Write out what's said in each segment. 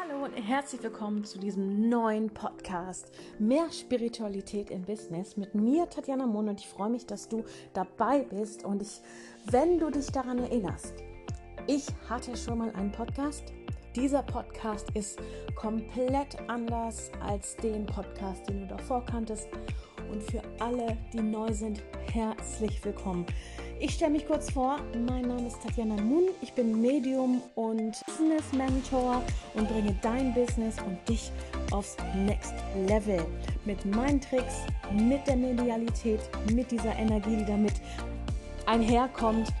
Hallo und herzlich willkommen zu diesem neuen Podcast Mehr Spiritualität im Business mit mir Tatjana Mohn und ich freue mich, dass du dabei bist und ich, wenn du dich daran erinnerst, ich hatte schon mal einen Podcast. Dieser Podcast ist komplett anders als den Podcast, den du davor kanntest und für alle, die neu sind, herzlich willkommen. Ich stelle mich kurz vor. Mein Name ist Tatjana Moon. Ich bin Medium und Business Mentor und bringe dein Business und dich aufs Next Level. Mit meinen Tricks, mit der Medialität, mit dieser Energie, die damit einherkommt.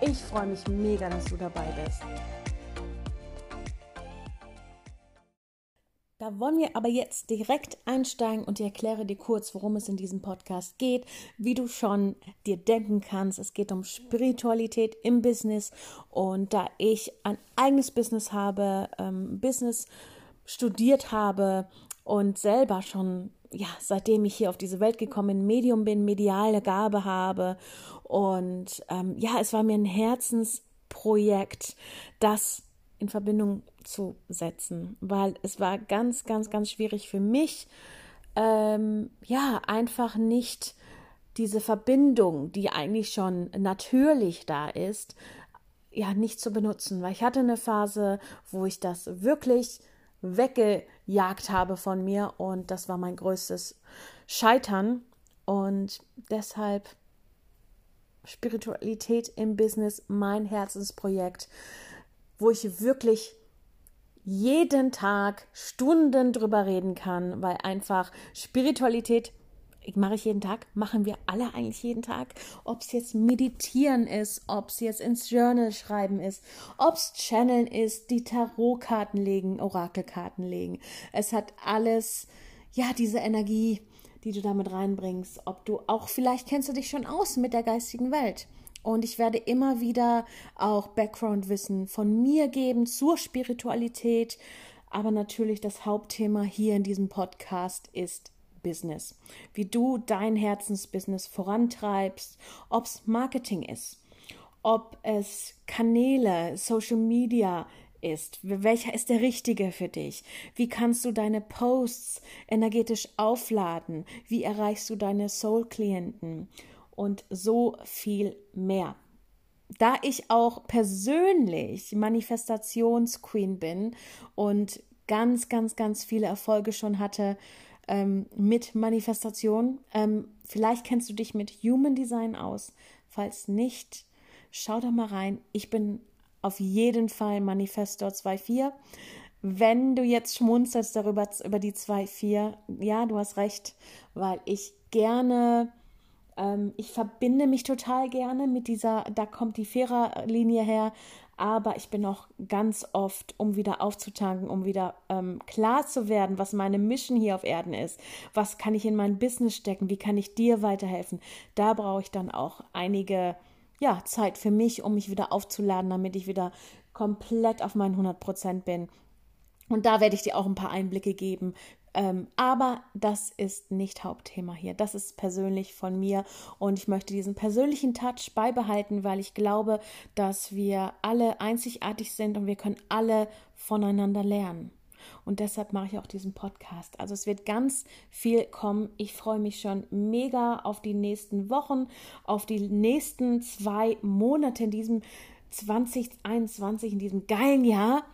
Ich freue mich mega, dass du dabei bist. Da wollen wir aber jetzt direkt einsteigen und ich erkläre dir kurz, worum es in diesem Podcast geht. Wie du schon dir denken kannst, es geht um Spiritualität im Business und da ich ein eigenes Business habe, ähm, Business studiert habe und selber schon ja, seitdem ich hier auf diese Welt gekommen bin, Medium bin, mediale Gabe habe. Und ähm, ja, es war mir ein Herzensprojekt, das in Verbindung zu setzen, weil es war ganz, ganz, ganz schwierig für mich, ähm, ja, einfach nicht diese Verbindung, die eigentlich schon natürlich da ist, ja, nicht zu benutzen, weil ich hatte eine Phase, wo ich das wirklich weggejagt habe von mir und das war mein größtes Scheitern. Und deshalb Spiritualität im Business mein Herzensprojekt wo ich wirklich jeden Tag Stunden drüber reden kann, weil einfach Spiritualität mache ich jeden Tag, machen wir alle eigentlich jeden Tag, ob es jetzt meditieren ist, ob es jetzt ins Journal schreiben ist, ob es Channeln ist, die Tarotkarten legen, Orakelkarten legen. Es hat alles, ja, diese Energie, die du damit reinbringst, ob du auch vielleicht kennst du dich schon aus mit der geistigen Welt. Und ich werde immer wieder auch Background-Wissen von mir geben zur Spiritualität. Aber natürlich das Hauptthema hier in diesem Podcast ist Business. Wie du dein Herzensbusiness vorantreibst, ob es Marketing ist, ob es Kanäle, Social Media ist. Welcher ist der richtige für dich? Wie kannst du deine Posts energetisch aufladen? Wie erreichst du deine Soul-Klienten? Und so viel mehr. Da ich auch persönlich Manifestationsqueen bin und ganz, ganz, ganz viele Erfolge schon hatte ähm, mit Manifestation, ähm, vielleicht kennst du dich mit Human Design aus. Falls nicht, schau doch mal rein. Ich bin auf jeden Fall Manifestor 2.4. Wenn du jetzt schmunzelst darüber, über die 2.4, ja, du hast recht, weil ich gerne ähm, ich verbinde mich total gerne mit dieser, da kommt die Viererlinie her, aber ich bin auch ganz oft, um wieder aufzutanken, um wieder ähm, klar zu werden, was meine Mission hier auf Erden ist. Was kann ich in mein Business stecken? Wie kann ich dir weiterhelfen? Da brauche ich dann auch einige ja, Zeit für mich, um mich wieder aufzuladen, damit ich wieder komplett auf meinen 100 Prozent bin. Und da werde ich dir auch ein paar Einblicke geben, ähm, aber das ist nicht Hauptthema hier. Das ist persönlich von mir und ich möchte diesen persönlichen Touch beibehalten, weil ich glaube, dass wir alle einzigartig sind und wir können alle voneinander lernen. Und deshalb mache ich auch diesen Podcast. Also es wird ganz viel kommen. Ich freue mich schon mega auf die nächsten Wochen, auf die nächsten zwei Monate in diesem 2021, in diesem geilen Jahr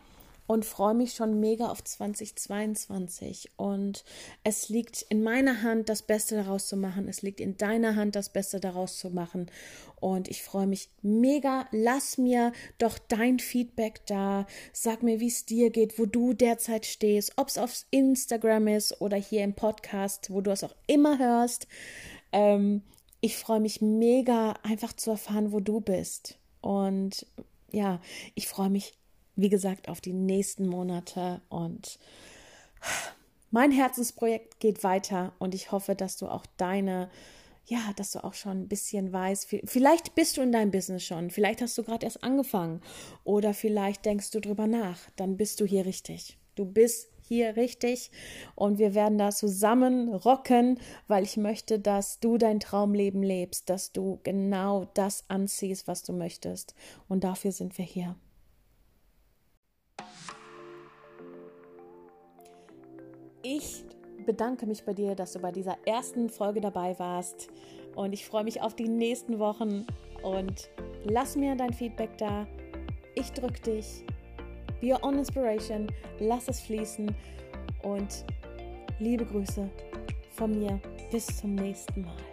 und freue mich schon mega auf 2022. Und es liegt in meiner Hand, das Beste daraus zu machen. Es liegt in deiner Hand, das Beste daraus zu machen. Und ich freue mich mega. Lass mir doch dein Feedback da. Sag mir, wie es dir geht, wo du derzeit stehst, ob es auf Instagram ist oder hier im Podcast, wo du es auch immer hörst. Ähm, ich freue mich mega, einfach zu erfahren, wo du bist. Und ja, ich freue mich wie gesagt, auf die nächsten Monate und mein Herzensprojekt geht weiter und ich hoffe, dass du auch deine, ja, dass du auch schon ein bisschen weißt, vielleicht bist du in deinem Business schon, vielleicht hast du gerade erst angefangen oder vielleicht denkst du drüber nach, dann bist du hier richtig. Du bist hier richtig und wir werden da zusammen rocken, weil ich möchte, dass du dein Traumleben lebst, dass du genau das anziehst, was du möchtest und dafür sind wir hier. Ich bedanke mich bei dir, dass du bei dieser ersten Folge dabei warst und ich freue mich auf die nächsten Wochen und lass mir dein Feedback da. Ich drücke dich. Be your own inspiration. Lass es fließen und liebe Grüße von mir. Bis zum nächsten Mal.